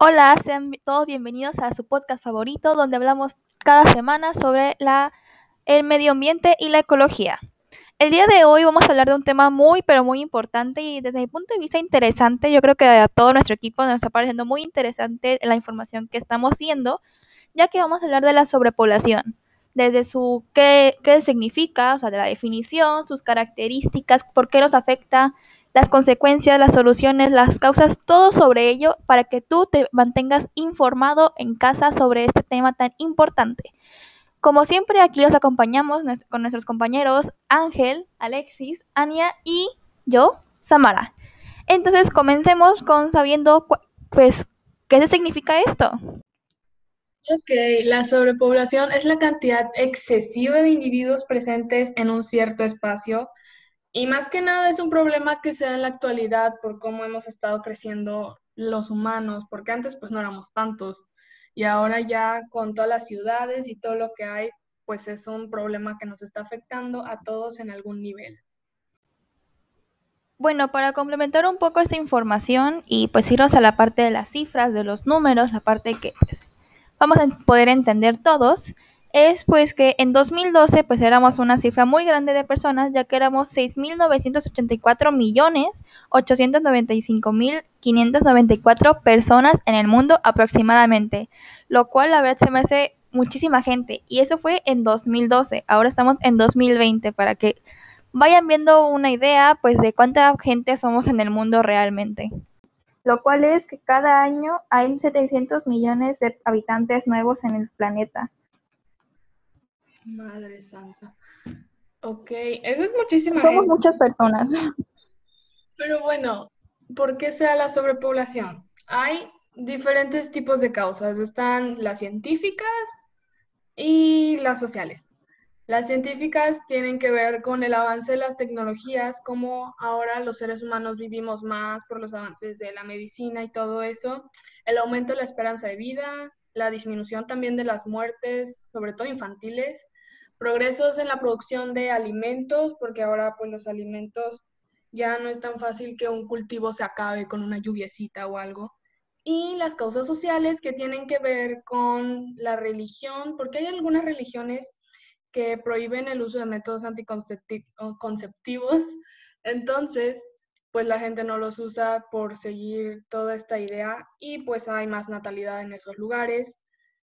Hola, sean todos bienvenidos a su podcast favorito donde hablamos cada semana sobre la, el medio ambiente y la ecología. El día de hoy vamos a hablar de un tema muy pero muy importante y desde mi punto de vista interesante. Yo creo que a todo nuestro equipo nos está pareciendo muy interesante la información que estamos viendo, ya que vamos a hablar de la sobrepoblación. Desde su qué, qué significa, o sea, de la definición, sus características, por qué nos afecta, las consecuencias, las soluciones, las causas, todo sobre ello para que tú te mantengas informado en casa sobre este tema tan importante. Como siempre, aquí los acompañamos con nuestros compañeros Ángel, Alexis, Ania y yo, Samara. Entonces, comencemos con sabiendo, pues, qué significa esto. Ok, la sobrepoblación es la cantidad excesiva de individuos presentes en un cierto espacio y más que nada es un problema que se da en la actualidad por cómo hemos estado creciendo los humanos, porque antes pues no éramos tantos y ahora ya con todas las ciudades y todo lo que hay, pues es un problema que nos está afectando a todos en algún nivel. Bueno, para complementar un poco esta información y pues irnos a la parte de las cifras, de los números, la parte que pues, vamos a poder entender todos, es pues que en 2012 pues éramos una cifra muy grande de personas, ya que éramos 6.984 millones 895.594 personas en el mundo aproximadamente, lo cual la verdad se me hace muchísima gente y eso fue en 2012, ahora estamos en 2020 para que vayan viendo una idea pues de cuánta gente somos en el mundo realmente. Lo cual es que cada año hay 700 millones de habitantes nuevos en el planeta. Madre Santa. Ok, eso es muchísima Somos muchas personas. Pero bueno, ¿por qué sea la sobrepoblación? Hay diferentes tipos de causas. Están las científicas y las sociales. Las científicas tienen que ver con el avance de las tecnologías, como ahora los seres humanos vivimos más por los avances de la medicina y todo eso, el aumento de la esperanza de vida, la disminución también de las muertes, sobre todo infantiles, progresos en la producción de alimentos, porque ahora pues los alimentos ya no es tan fácil que un cultivo se acabe con una lluviecita o algo. Y las causas sociales que tienen que ver con la religión, porque hay algunas religiones que prohíben el uso de métodos anticonceptivos. Entonces, pues la gente no los usa por seguir toda esta idea y pues hay más natalidad en esos lugares.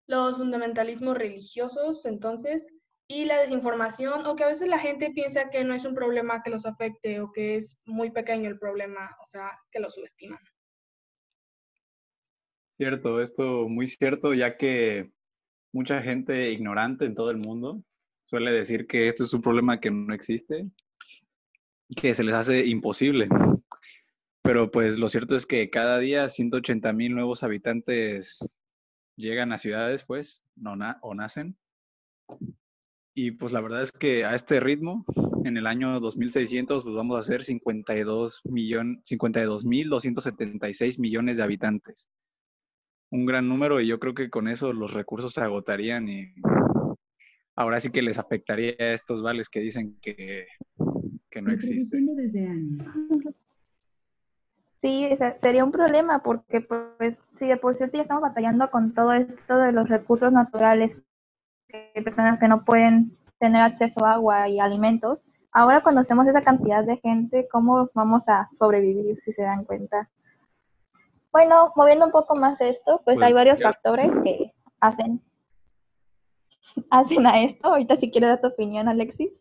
Los fundamentalismos religiosos, entonces, y la desinformación, o que a veces la gente piensa que no es un problema que los afecte o que es muy pequeño el problema, o sea, que lo subestiman. Cierto, esto muy cierto, ya que mucha gente ignorante en todo el mundo suele decir que esto es un problema que no existe, que se les hace imposible. Pero pues lo cierto es que cada día 180 mil nuevos habitantes llegan a ciudades, pues, no o nacen. Y pues la verdad es que a este ritmo, en el año 2600, pues vamos a ser 52 mil 276 millones de habitantes. Un gran número y yo creo que con eso los recursos se agotarían y ahora sí que les afectaría a estos vales que dicen que, que no existen. Sí, sería un problema porque pues sí, por cierto ya estamos batallando con todo esto de los recursos naturales personas que no pueden tener acceso a agua y alimentos. Ahora cuando hacemos esa cantidad de gente, ¿cómo vamos a sobrevivir si se dan cuenta? Bueno, moviendo un poco más esto, pues, hay varios factores que hacen, hacen a esto. Ahorita si quieres dar tu opinión, Alexis.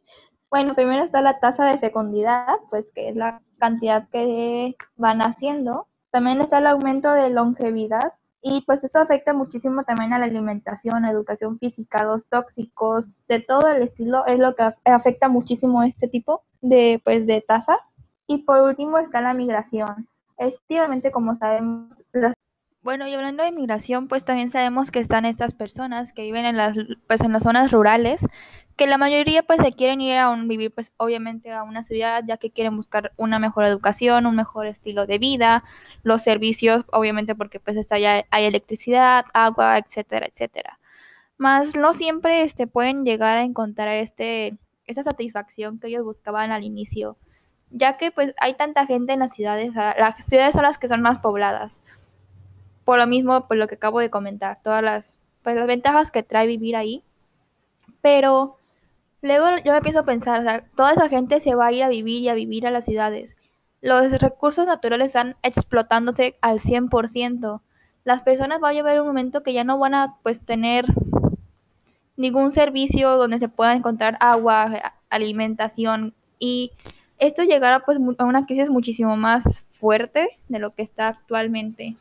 Bueno, primero está la tasa de fecundidad, pues que es la cantidad que van haciendo. También está el aumento de longevidad, y pues eso afecta muchísimo también a la alimentación, a educación física, los tóxicos, de todo el estilo, es lo que afecta muchísimo este tipo de, pues, de tasa. Y por último está la migración. Efectivamente, como sabemos, bueno, y hablando de migración, pues también sabemos que están estas personas que viven en las, pues en las zonas rurales, que la mayoría pues se quieren ir a vivir pues obviamente a una ciudad ya que quieren buscar una mejor educación, un mejor estilo de vida, los servicios obviamente porque pues está ya hay electricidad, agua, etcétera, etcétera. Más no siempre este pueden llegar a encontrar este esa satisfacción que ellos buscaban al inicio, ya que pues hay tanta gente en las ciudades, las ciudades son las que son más pobladas. por lo mismo, por lo que acabo de comentar, todas las, pues, las ventajas que trae vivir ahí. Pero luego yo me empiezo a pensar, toda esa gente se va a ir a vivir y a vivir a las ciudades. Los recursos naturales están explotándose al 100%. Las personas va a llegar un momento que ya no van a pues tener ningún servicio donde se pueda encontrar agua, alimentación y esto llegará pues a una crisis muchísimo más fuerte de lo que está actualmente.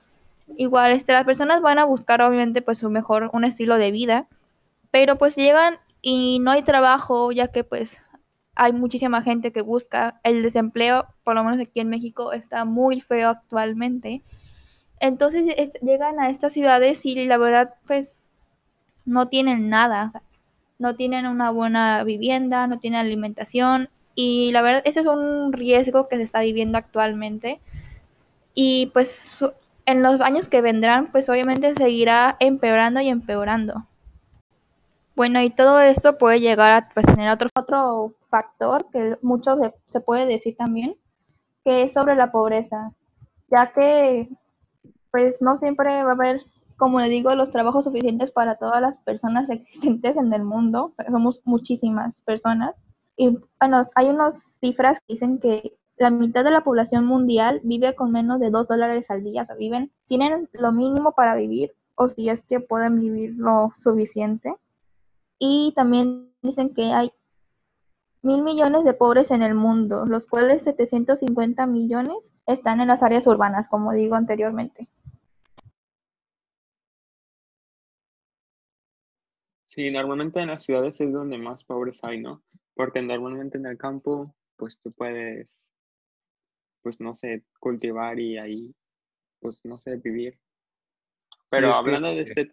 Igual este, las personas van a buscar obviamente pues un mejor un estilo de vida, pero pues llegan y no hay trabajo ya que pues hay muchísima gente que busca el desempleo, por lo menos aquí en México está muy feo actualmente. Entonces llegan a estas ciudades y la verdad pues no tienen nada, no tienen una buena vivienda, no tienen alimentación y la verdad ese es un riesgo que se está viviendo actualmente y pues en los años que vendrán pues obviamente seguirá empeorando y empeorando. Bueno, y todo esto puede llegar a pues, tener otro, otro factor que mucho se, puede decir también, que es sobre la pobreza, ya que pues no siempre va a haber como le digo, los trabajos suficientes para todas las personas existentes en el mundo. Somos muchísimas personas. Y bueno, hay unas cifras que dicen que la mitad de la población mundial vive con menos de dos dólares al día. O sea, viven, tienen lo mínimo para vivir, o si es que pueden vivir lo suficiente. Y también dicen que hay mil millones de pobres en el mundo, los cuales 750 millones están en las áreas urbanas, como digo anteriormente. Sí, normalmente en las ciudades es donde más pobres hay, ¿no? Porque normalmente en el campo, pues tú puedes, pues no sé, cultivar y ahí, pues no sé, vivir. Pero hablando de este,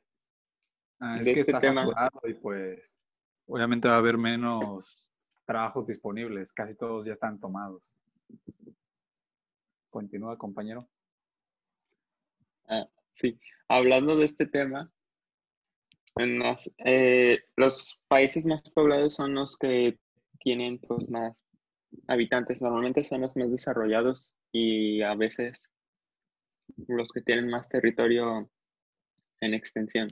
ah, es de que este tema. Y pues, obviamente va a haber menos trabajos disponibles, casi todos ya están tomados. Continúa, compañero. Ah, sí, hablando de este tema, eh, los países más poblados son los que tienen pues, más habitantes. Normalmente son los más desarrollados y a veces los que tienen más territorio en extensión.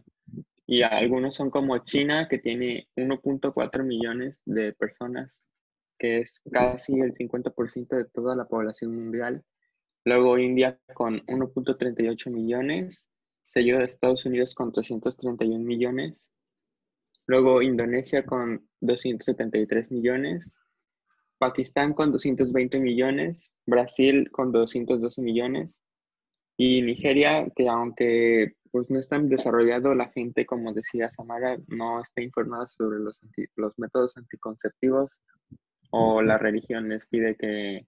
Y algunos son como China, que tiene 1.4 millones de personas, que es casi el 50% de toda la población mundial. Luego India con 1.38 millones seguido de Estados Unidos con 331 millones, luego Indonesia con 273 millones, Pakistán con 220 millones, Brasil con 212 millones. Y Nigeria, que aunque pues no es tan desarrollado, la gente, como decía Samara, no está informada sobre los, los métodos anticonceptivos o la religión les pide que,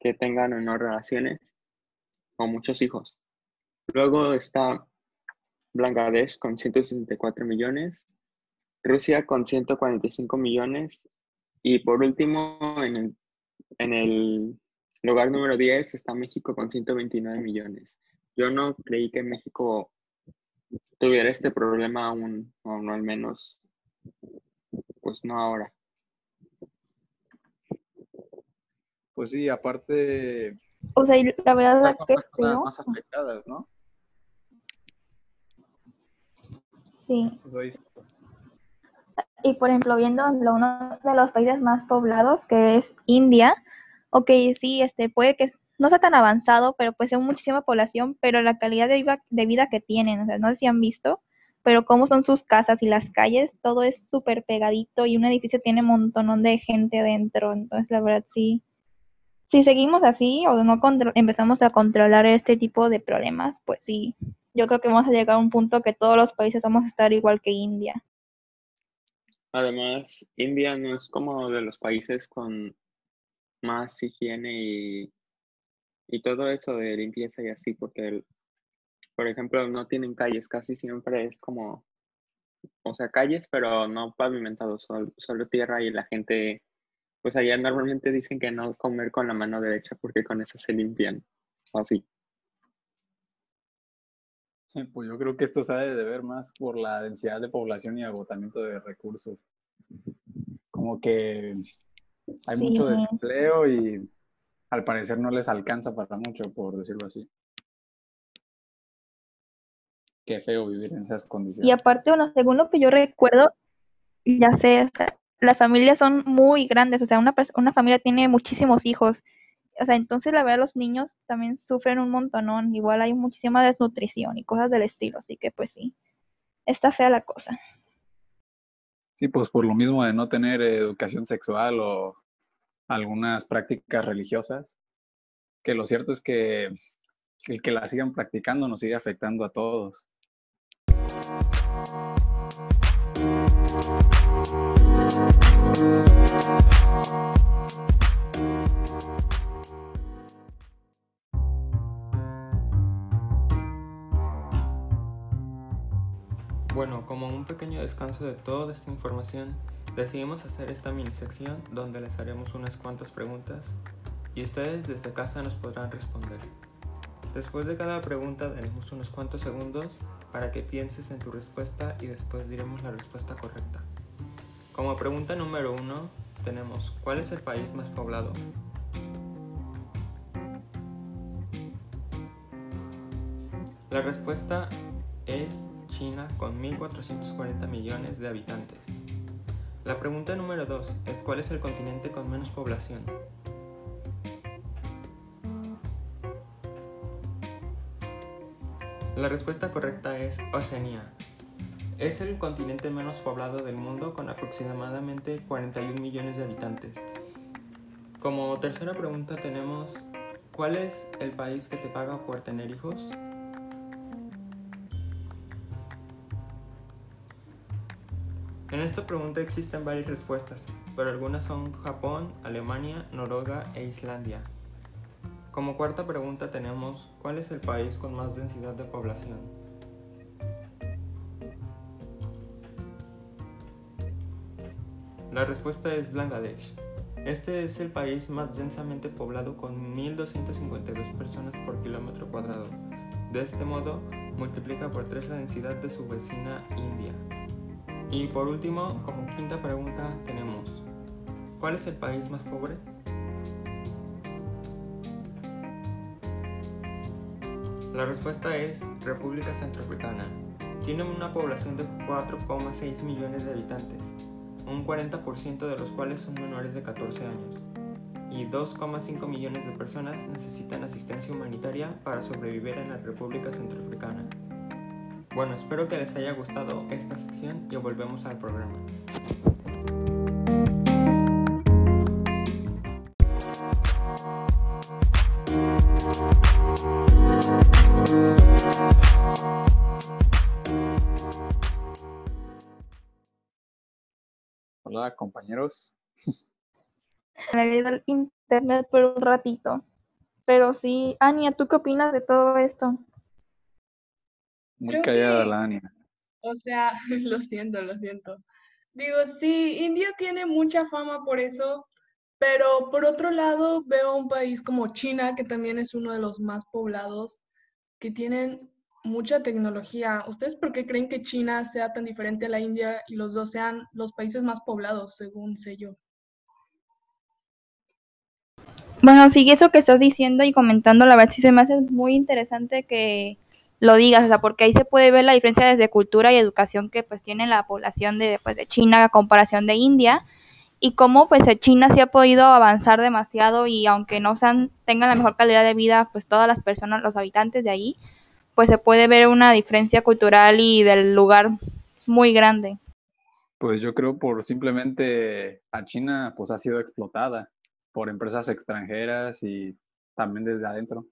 que tengan o no relaciones o muchos hijos. Luego está Bangladesh con 164 millones, Rusia con 145 millones y por último en el, lugar número 10 está México con 129 millones. Yo no creí que México tuviera este problema aún, o no al menos, pues no ahora. Pues sí, aparte... O sea, la verdad es que... Más afectadas, ¿no? Sí. Y por ejemplo, viendo uno de los países más poblados, que es India, ok, sí, este, puede que no sea tan avanzado, pero pues es muchísima población, pero la calidad de vida, de vida que tienen, o sea, no sé si han visto, pero cómo son sus casas y las calles, todo es súper pegadito y un edificio tiene un montón de gente dentro, entonces la verdad sí. Si seguimos así o no empezamos a controlar este tipo de problemas, pues sí, yo creo que vamos a llegar a un punto que todos los países vamos a estar igual que India. Además, India no es como de los países con más higiene y, y todo eso de limpieza y así, porque, por ejemplo, no tienen calles, casi siempre es como, o sea, calles, pero no pavimentados, solo, solo tierra y la gente, pues allá normalmente dicen que no comer con la mano derecha porque con eso se limpian, así. Pues yo creo que esto se ha de ver más por la densidad de población y agotamiento de recursos. Como que hay mucho desempleo y al parecer no les alcanza para mucho, por decirlo así. qué feo vivir en esas Y condiciones. aparte, bueno, según lo que yo recuerdo, ya sé, o sea, las familias son muy grandes, o sea, una, una familia tiene muchísimos hijos. O sea, entonces la verdad los niños también sufren un montonón. Igual hay muchísima desnutrición y cosas del estilo, así que pues sí, está fea la cosa. Sí, pues por lo mismo de no tener educación sexual o algunas prácticas religiosas, que lo cierto es que el que la sigan practicando nos sigue afectando a todos. Bueno, como un pequeño descanso de toda esta información, decidimos hacer esta mini sección donde les haremos unas cuantas preguntas y ustedes desde casa nos podrán responder. Después de cada pregunta daremos unos cuantos segundos para que pienses en tu respuesta y después diremos la respuesta correcta. Como pregunta número uno tenemos ¿cuál es el país más poblado? La respuesta es China con 1.440 millones de habitantes. La pregunta número 2 es ¿cuál es el continente con menos población? La respuesta correcta es Oceanía. Es el continente menos poblado del mundo con aproximadamente 41 millones de habitantes. Como tercera pregunta tenemos ¿cuál es el país que te paga por tener hijos? En esta pregunta existen varias respuestas, pero algunas son Japón, Alemania, Noruega e Islandia. Como cuarta pregunta tenemos ¿cuál es el país con más densidad de población? La respuesta es Bangladesh. Este es el país más densamente poblado con 1.252 personas por kilómetro cuadrado. De este modo, multiplica por 3 la densidad de su vecina India. Y por último, como quinta pregunta, tenemos ¿Cuál es el país más pobre? La respuesta es República Centroafricana. Tiene una población de 4,6 millones de habitantes, un 40% de los cuales son menores de 14 años, y 2,5 millones de personas necesitan asistencia humanitaria para sobrevivir en la República Centroafricana. Bueno, espero que les haya gustado esta sección y volvemos al programa. Hola compañeros. Me había ido al internet por un ratito. Pero sí, Ania, ¿tú qué opinas de todo esto? Muy Creo callada que- la Ania. O sea, lo siento, lo siento. Digo, sí, India tiene mucha fama por eso, pero por otro lado veo un país como China, que también es uno de los más poblados, que tienen mucha tecnología. ¿Ustedes por qué creen que China sea tan diferente a la India y los dos sean los países más poblados, según sé yo? Bueno, sí, eso que estás diciendo y comentando, la verdad sí se me hace muy interesante que lo digas, o sea, porque ahí se puede ver la diferencia desde cultura y educación que pues tiene la población de, pues, de China a comparación de India y cómo pues eh, China sí ha podido avanzar demasiado y aunque no sean, tengan la mejor calidad de vida, pues todas las personas, los habitantes de ahí, pues se puede ver una diferencia cultural y del lugar muy grande. Pues yo creo por simplemente a China pues ha sido explotada por empresas extranjeras y también desde adentro.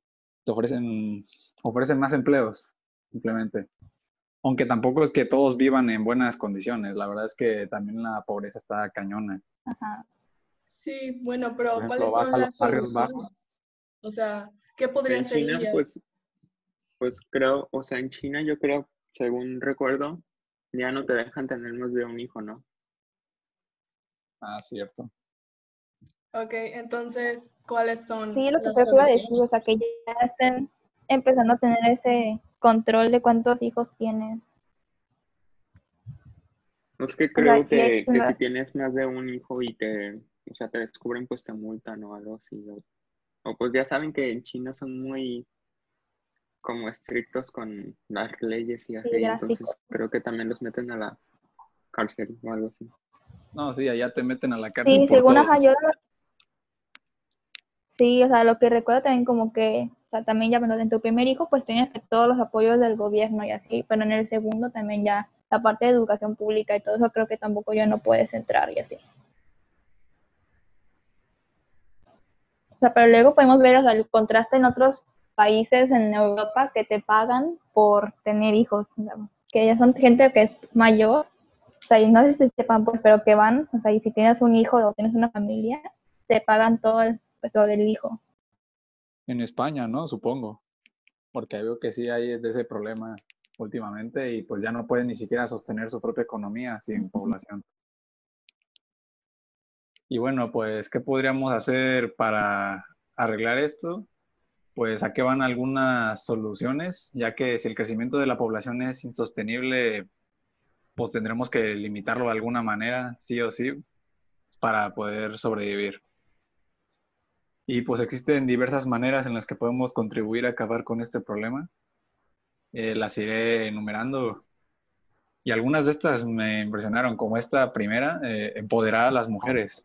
Te ofrecen, ofrecen más empleos, simplemente. Aunque tampoco es que todos vivan en buenas condiciones, la verdad es que también la pobreza está cañona. Ajá. Sí, bueno, pero ¿cuáles son a las los barrios bajos. soluciones? O sea, ¿qué podría En ser China, pues, pues creo, o sea, en China yo creo, según recuerdo, ya no te dejan tener más de un hijo, ¿no? Ah, cierto. Ok, entonces, ¿cuáles son Sí, lo que te iba a decir, o soluciones? sea, que ya estén empezando a tener ese control de cuántos hijos tienes. Es que creo que, que si tienes más de un hijo y te, o sea, te descubren, pues te multan o algo así. O, o pues ya saben que en China son muy como estrictos con las leyes y así, Sí, entonces creo que también los meten a la cárcel o algo así. No, sí, allá te meten a la cárcel Sí, por según todo. ajá, yo Sí, o sea, lo que recuerdo también como que, o sea, también ya, en tu primer hijo pues tenías que todos los apoyos del gobierno y así, pero en el segundo también ya la parte de educación pública y todo eso creo que tampoco ya no puedes entrar y así. O sea, pero luego podemos ver o sea, el contraste en otros países en Europa que te pagan por tener hijos, que ya son gente que es mayor, o sea, y no sé si sepan, pues, pero que van, o sea, y si tienes un hijo o tienes una familia, te pagan todo el, pues, del hijo. En España, ¿no? Supongo. Porque veo que sí hay de ese problema últimamente y pues ya no pueden ni siquiera sostener su propia economía sin población. Y bueno, pues, ¿qué podríamos hacer para arreglar esto? Pues aquí van algunas soluciones, ya que si el crecimiento de la población es insostenible, pues tendremos que limitarlo de alguna manera, sí o sí, para poder sobrevivir. Y pues existen diversas maneras en las que podemos contribuir a acabar con este problema. Eh, las iré enumerando. Y algunas de estas me impresionaron, como esta primera, eh, empoderar a las mujeres.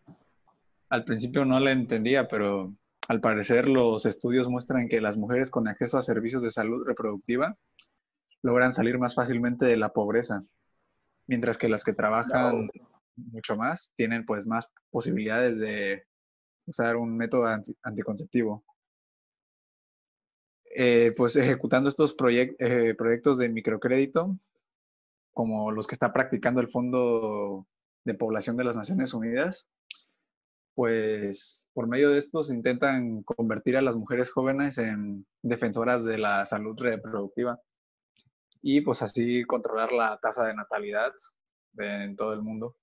Al principio no la entendía, pero al parecer los estudios muestran que las mujeres con acceso a servicios de salud reproductiva logran salir más fácilmente de la pobreza, mientras que las que trabajan mucho más tienen pues más posibilidades de usar un método anti- anticonceptivo. Eh, pues ejecutando estos proyec- eh, proyectos de microcrédito, como los que está practicando el Fondo de Población de las Naciones Unidas, pues por medio de estos intentan convertir a las mujeres jóvenes en defensoras de la salud reproductiva y pues así controlar la tasa de natalidad en todo el mundo.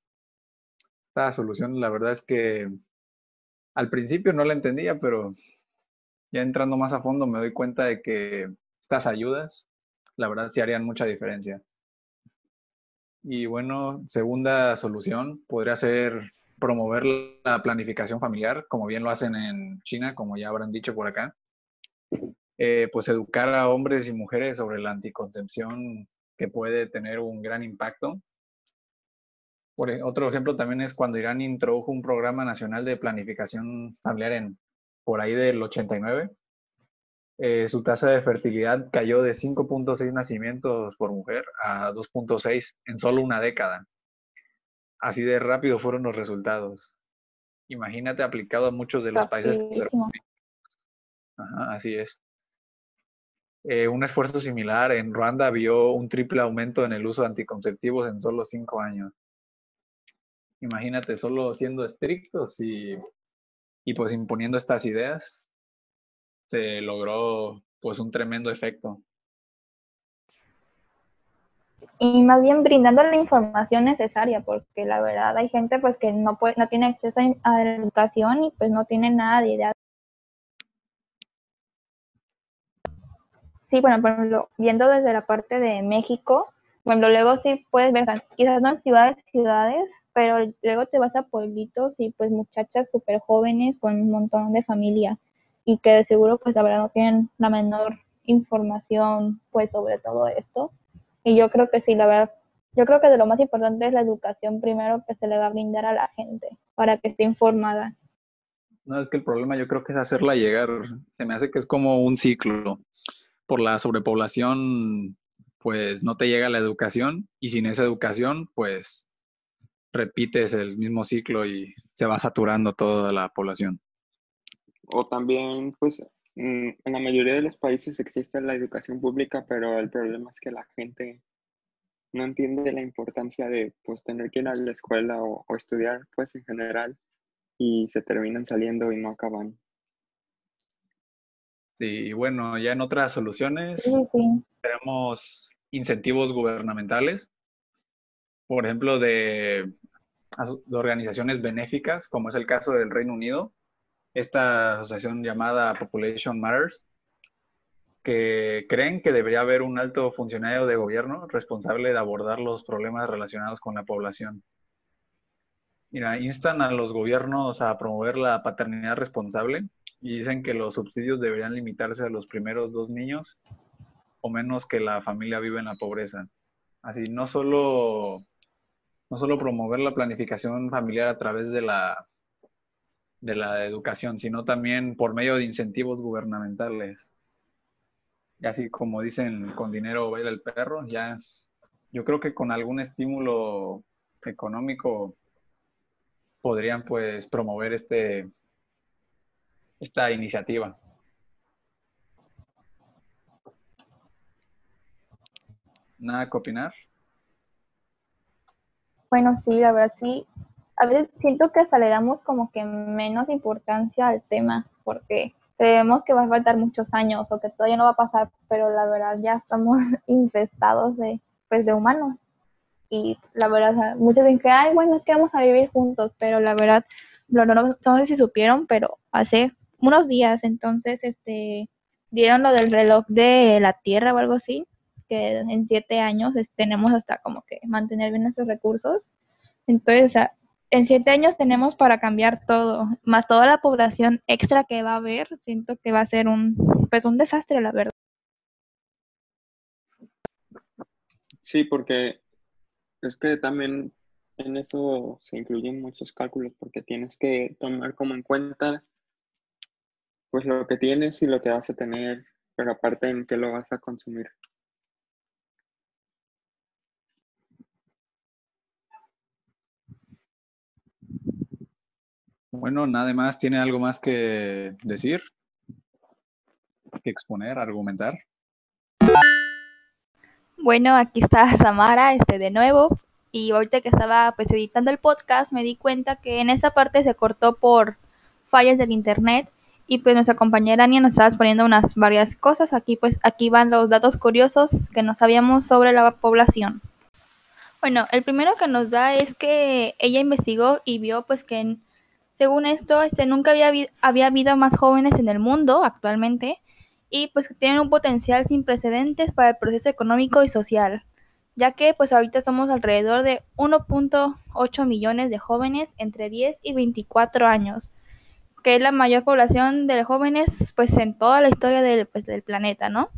Esta solución, la verdad es que al principio no la entendía, pero ya entrando más a fondo me doy cuenta de que estas ayudas, la verdad, sí harían mucha diferencia. Y bueno, segunda solución podría ser promover la planificación familiar, como bien lo hacen en China, como ya habrán dicho por acá. Eh, pues educar a hombres y mujeres sobre la anticoncepción que puede tener un gran impacto. Por e- otro ejemplo también es cuando Irán introdujo un programa nacional de planificación familiar en por ahí del 89. Eh, su tasa de fertilidad cayó de 5.6 nacimientos por mujer a 2.6 en solo una década. Así de rápido fueron los resultados. Imagínate aplicado a muchos de los países. Ajá, así es. Eh, un esfuerzo similar en Ruanda vio un triple aumento en el uso de anticonceptivos en solo cinco años. Imagínate, solo siendo estrictos y, y pues imponiendo estas ideas, se logró pues un tremendo efecto. Y más bien brindando la información necesaria, porque la verdad hay gente pues que no puede, no tiene acceso a la educación y pues no tiene nada de idea. Sí, bueno, por ejemplo, viendo desde la parte de México, bueno, luego sí puedes ver, quizás no en ciudades, ciudades, pero luego te vas a pueblitos y pues muchachas súper jóvenes con un montón de familia y que de seguro pues la verdad no tienen la menor información pues sobre todo esto. Y yo creo que sí, la verdad, yo creo que de lo más importante es la educación primero que se le va a brindar a la gente para que esté informada. No, es que el problema yo creo que es hacerla llegar. Se me hace que es como un ciclo. Por la sobrepoblación, pues no te llega la educación y sin esa educación, pues repites el mismo ciclo y se va saturando toda la población. O también, pues, mm, en la mayoría de los países existe la educación pública, pero el problema es que la gente no entiende la importancia de, pues, tener que ir a la escuela o, o estudiar, pues, en general, y se terminan saliendo y no acaban. Sí, y bueno, ya en otras soluciones Sí, sí. tenemos incentivos gubernamentales, por ejemplo, de, de organizaciones benéficas, como es el caso del Reino Unido, esta asociación llamada Population Matters, que creen que debería haber un alto funcionario de gobierno responsable de abordar los problemas relacionados con la población. Mira, instan a los gobiernos a promover la paternidad responsable y dicen que los subsidios deberían limitarse a los primeros dos niños o menos que la familia vive en la pobreza. Así, no solo, no solo promover la planificación familiar a través de la, de la educación, sino también por medio de incentivos gubernamentales. Y así como dicen, con dinero baila el perro, ya yo creo que con algún estímulo económico podrían pues promover este esta iniciativa. ¿Nada que opinar? Bueno, sí, la verdad sí. A veces siento que hasta le damos como que menos importancia al tema, porque creemos que va a faltar muchos años o que todavía no va a pasar, pero la verdad ya estamos infestados de, pues, de humanos. Y la verdad, muchos dicen que, ay, bueno, es que vamos a vivir juntos, pero la verdad, no, no, no sé si supieron, pero hace unos días, entonces, este, dieron lo del reloj de la Tierra o algo así, que en siete años tenemos hasta como que mantener bien nuestros recursos. Entonces, en siete años tenemos para cambiar todo, más toda la población extra que va a haber, siento que va a ser un, pues un desastre, la verdad. Sí, porque es que también en eso se incluyen muchos cálculos, porque tienes que tomar como en cuenta pues lo que tienes y lo que vas a tener, pero aparte en qué lo vas a consumir. Bueno, nada más, ¿tiene algo más que decir? Que exponer, argumentar. Bueno, aquí está Samara, este de nuevo. Y ahorita que estaba pues editando el podcast me di cuenta que en esa parte se cortó por fallas del internet y pues nuestra compañera Ania nos estaba poniendo unas varias cosas. Aquí pues aquí van los datos curiosos que no sabíamos sobre la población. Bueno, el primero que nos da es que ella investigó y vio pues que según esto este nunca había, había habido más jóvenes en el mundo actualmente y pues que tienen un potencial sin precedentes para el proceso económico y social, ya que pues ahorita somos alrededor de 1.8 millones de jóvenes entre 10 y 24 años que es la mayor población de jóvenes pues en toda la historia del, pues, del planeta, ¿no?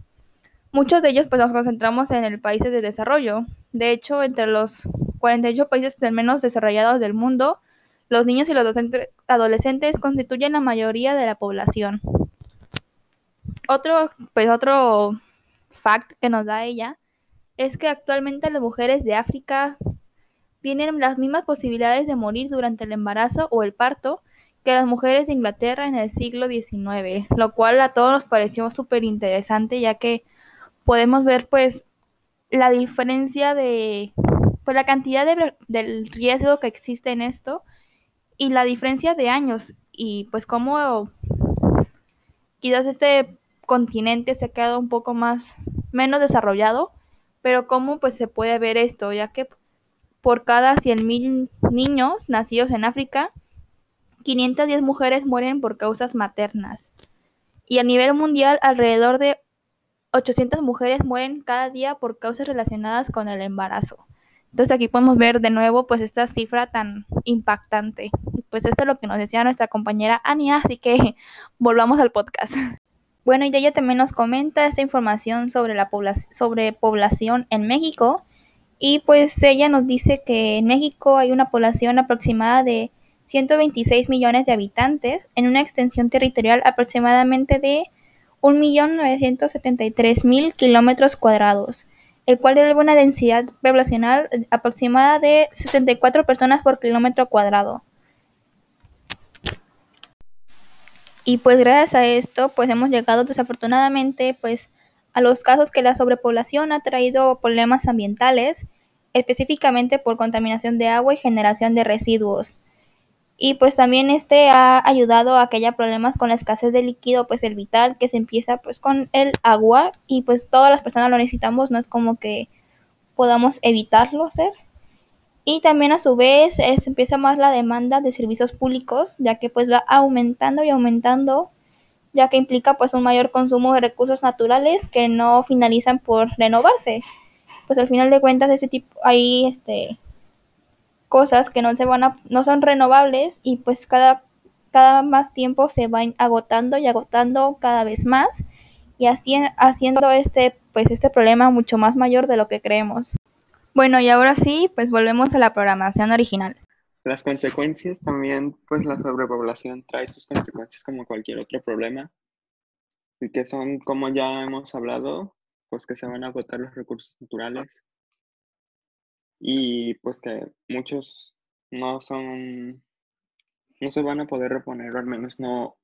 Muchos de ellos pues nos concentramos en el países de desarrollo. De hecho, entre los 48 países menos desarrollados del mundo, los niños y los adolescentes constituyen la mayoría de la población. Otro, pues otro fact que nos da ella es que actualmente las mujeres de África tienen las mismas posibilidades de morir durante el embarazo o el parto que las mujeres de Inglaterra en el siglo XIX, lo cual a todos nos pareció súper interesante ya que podemos ver pues la diferencia de pues la cantidad de, del riesgo que existe en esto y la diferencia de años y pues cómo quizás este continente se ha quedado un poco más menos desarrollado, pero cómo pues se puede ver esto, ya que por cada 100.000 niños nacidos en África 510 mujeres mueren por causas maternas. Y a nivel mundial, alrededor de 800 mujeres mueren cada día por causas relacionadas con el embarazo. Entonces aquí podemos ver de nuevo pues esta cifra tan impactante. Pues esto es lo que nos decía nuestra compañera Ania, así que volvamos al podcast. Bueno, y ella también nos comenta esta información sobre la sobre población en México. Y pues ella nos dice que en México hay una población aproximada de 126 millones de habitantes en una extensión territorial aproximadamente de 1.973.000 kilómetros cuadrados, el cual eleva una densidad poblacional aproximada de 64 personas por kilómetro cuadrado. Y pues gracias a esto, pues hemos llegado desafortunadamente pues a los casos que la sobrepoblación ha traído problemas ambientales, específicamente por contaminación de agua y generación de residuos y pues también este ha ayudado a que haya problemas con la escasez de líquido pues el vital que se empieza pues con el agua. Y pues todas las personas lo necesitamos no es como que podamos evitarlo hacer. Y también a su vez se empieza más la demanda de servicios públicos ya que pues va aumentando y aumentando ya que implica pues un mayor consumo de recursos naturales que no finalizan por renovarse. Pues al final de cuentas ese tipo ahí este cosas que no se van a, no son renovables y pues cada, cada más tiempo se van agotando y agotando cada vez más y haciendo este pues este problema mucho más mayor de lo que creemos. Bueno, y ahora sí, pues volvemos a la programación original. Las consecuencias también, pues la sobrepoblación trae sus consecuencias como cualquier otro problema, y que son, como ya hemos hablado, pues que se van a agotar los recursos naturales y pues que muchos no son, no se van a poder reponer, o al menos no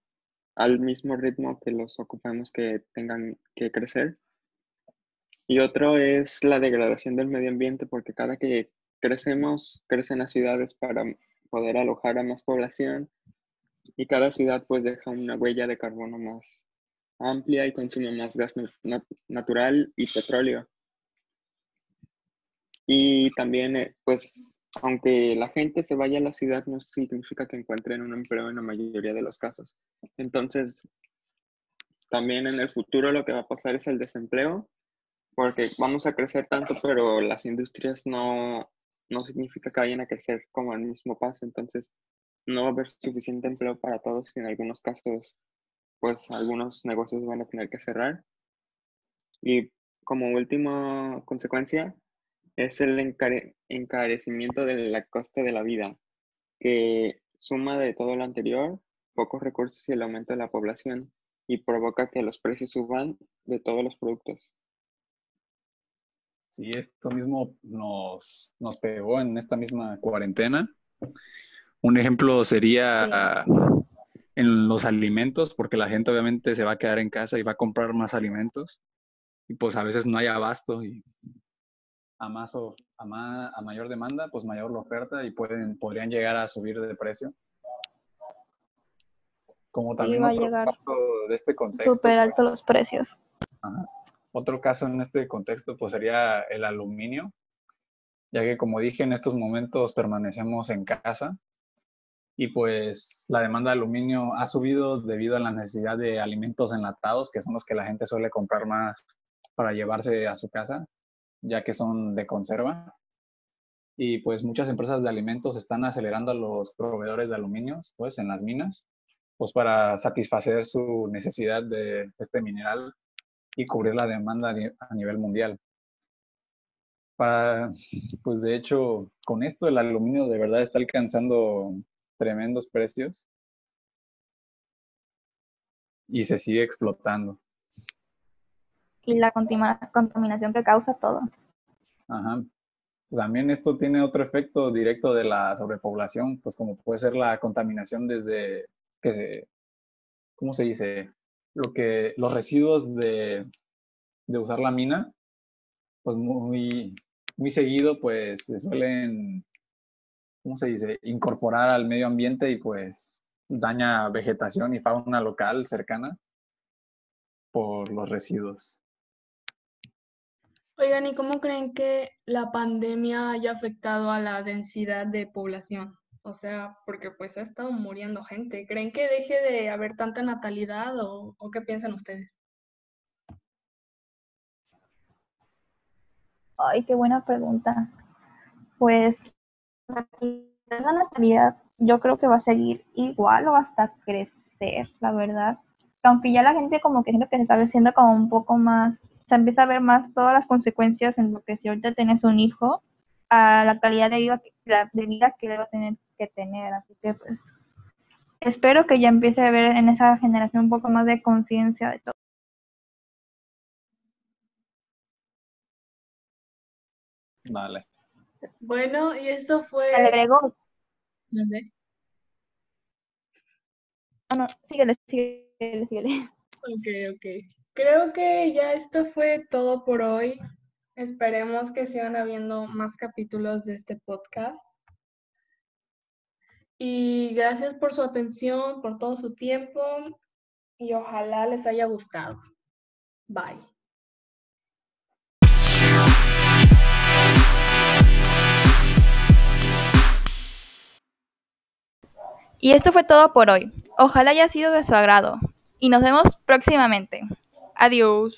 al mismo ritmo que los ocupamos que tengan que crecer. Y otro es la degradación del medio ambiente, porque cada que crecemos, crecen las ciudades para poder alojar a más población y cada ciudad pues deja una huella de carbono más amplia y consume más gas natural y petróleo. Y también, eh, pues, aunque la gente se vaya a la ciudad, no significa que encuentren un empleo en la mayoría de los casos. Entonces, también en el futuro lo que va a pasar es el desempleo, porque vamos a crecer tanto, pero las industrias no, no significa que vayan a crecer como al mismo paso. Entonces, no va a haber suficiente empleo para todos y en algunos casos, pues algunos negocios van a tener que cerrar. Y como última consecuencia, es el encarecimiento de la costa de la vida, que suma de todo lo anterior, pocos recursos y el aumento de la población, y provoca que los precios suban de todos los productos. Sí, esto mismo nos, nos pegó en esta misma cuarentena. Un ejemplo sería en los alimentos, porque la gente obviamente se va a quedar en casa y va a comprar más alimentos, y pues a veces no hay abasto y a, más o, a, a mayor demanda, pues mayor la oferta y pueden, podrían llegar a subir de precio. Como también va a llegar de este contexto. Súper alto los precios. Otro caso en este contexto pues sería el aluminio, ya que como dije en estos momentos permanecemos en casa y pues la demanda de aluminio ha subido debido a la necesidad de alimentos enlatados, que son los que la gente suele comprar más para llevarse a su casa ya que son de conserva. Y pues muchas empresas de alimentos están acelerando a los proveedores de aluminio pues, en las minas, pues para satisfacer su necesidad de este mineral y cubrir la demanda a nivel mundial. Para, pues de hecho, con esto el aluminio de verdad está alcanzando tremendos precios y se sigue explotando y la contaminación que causa todo. Ajá. También esto tiene otro efecto directo de la sobrepoblación, pues como puede ser la contaminación desde que se, ¿cómo se dice? Lo que, los residuos de, de usar la mina, pues muy, muy seguido, pues se suelen, ¿cómo se dice? Incorporar al medio ambiente y pues daña vegetación y fauna local cercana por los residuos. Oigan, ¿y cómo creen que la pandemia haya afectado a la densidad de población? O sea, porque pues ha estado muriendo gente. ¿Creen que deje de haber tanta natalidad o, qué piensan ustedes? Ay, qué buena pregunta. Pues la natalidad yo creo que va a seguir igual o hasta crecer, la verdad. Aunque ya la gente como que siento que se está haciendo como un poco más se empieza a ver más todas las consecuencias en lo que si ahorita tienes un hijo, a la calidad de vida, de vida que le va a tener que tener. Así que pues espero que ya empiece a ver en esa generación un poco más de conciencia de todo. Vale. Bueno, y esto fue... Le agregó. No, no, síguele, síguele, síguele. Ok, ok. Creo que ya esto fue todo por hoy. Esperemos que sigan habiendo más capítulos de este podcast. Y gracias por su atención, por todo su tiempo y ojalá les haya gustado. Bye. Y esto fue todo por hoy. Ojalá haya sido de su agrado. Y nos vemos próximamente. Adiós.